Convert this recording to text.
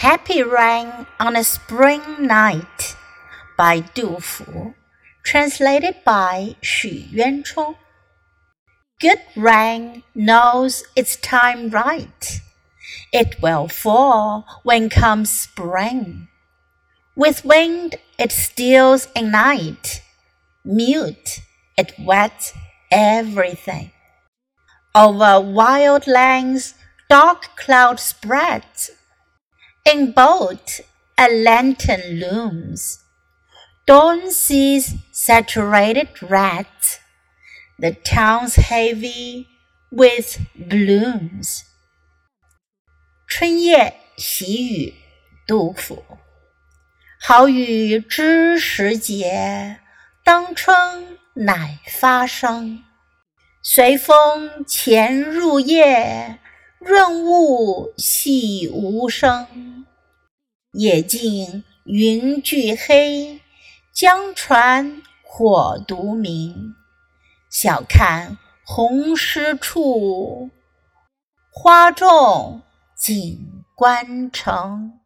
Happy Rain on a Spring Night by Du Fu, translated by Xu Yuanchong. Good rain knows its time right. It will fall when comes spring. With wind it steals in night. Mute, it wets everything. Over wild lands dark cloud spreads. In boat a lantern looms. Dawn sees saturated red. The town's heavy with blooms. 春夜喜雨，杜甫。好雨知时节，当春乃发生。随风潜入夜，润物细无声。 野径云俱黑，江船火独明。晓看红湿处，花重锦官城。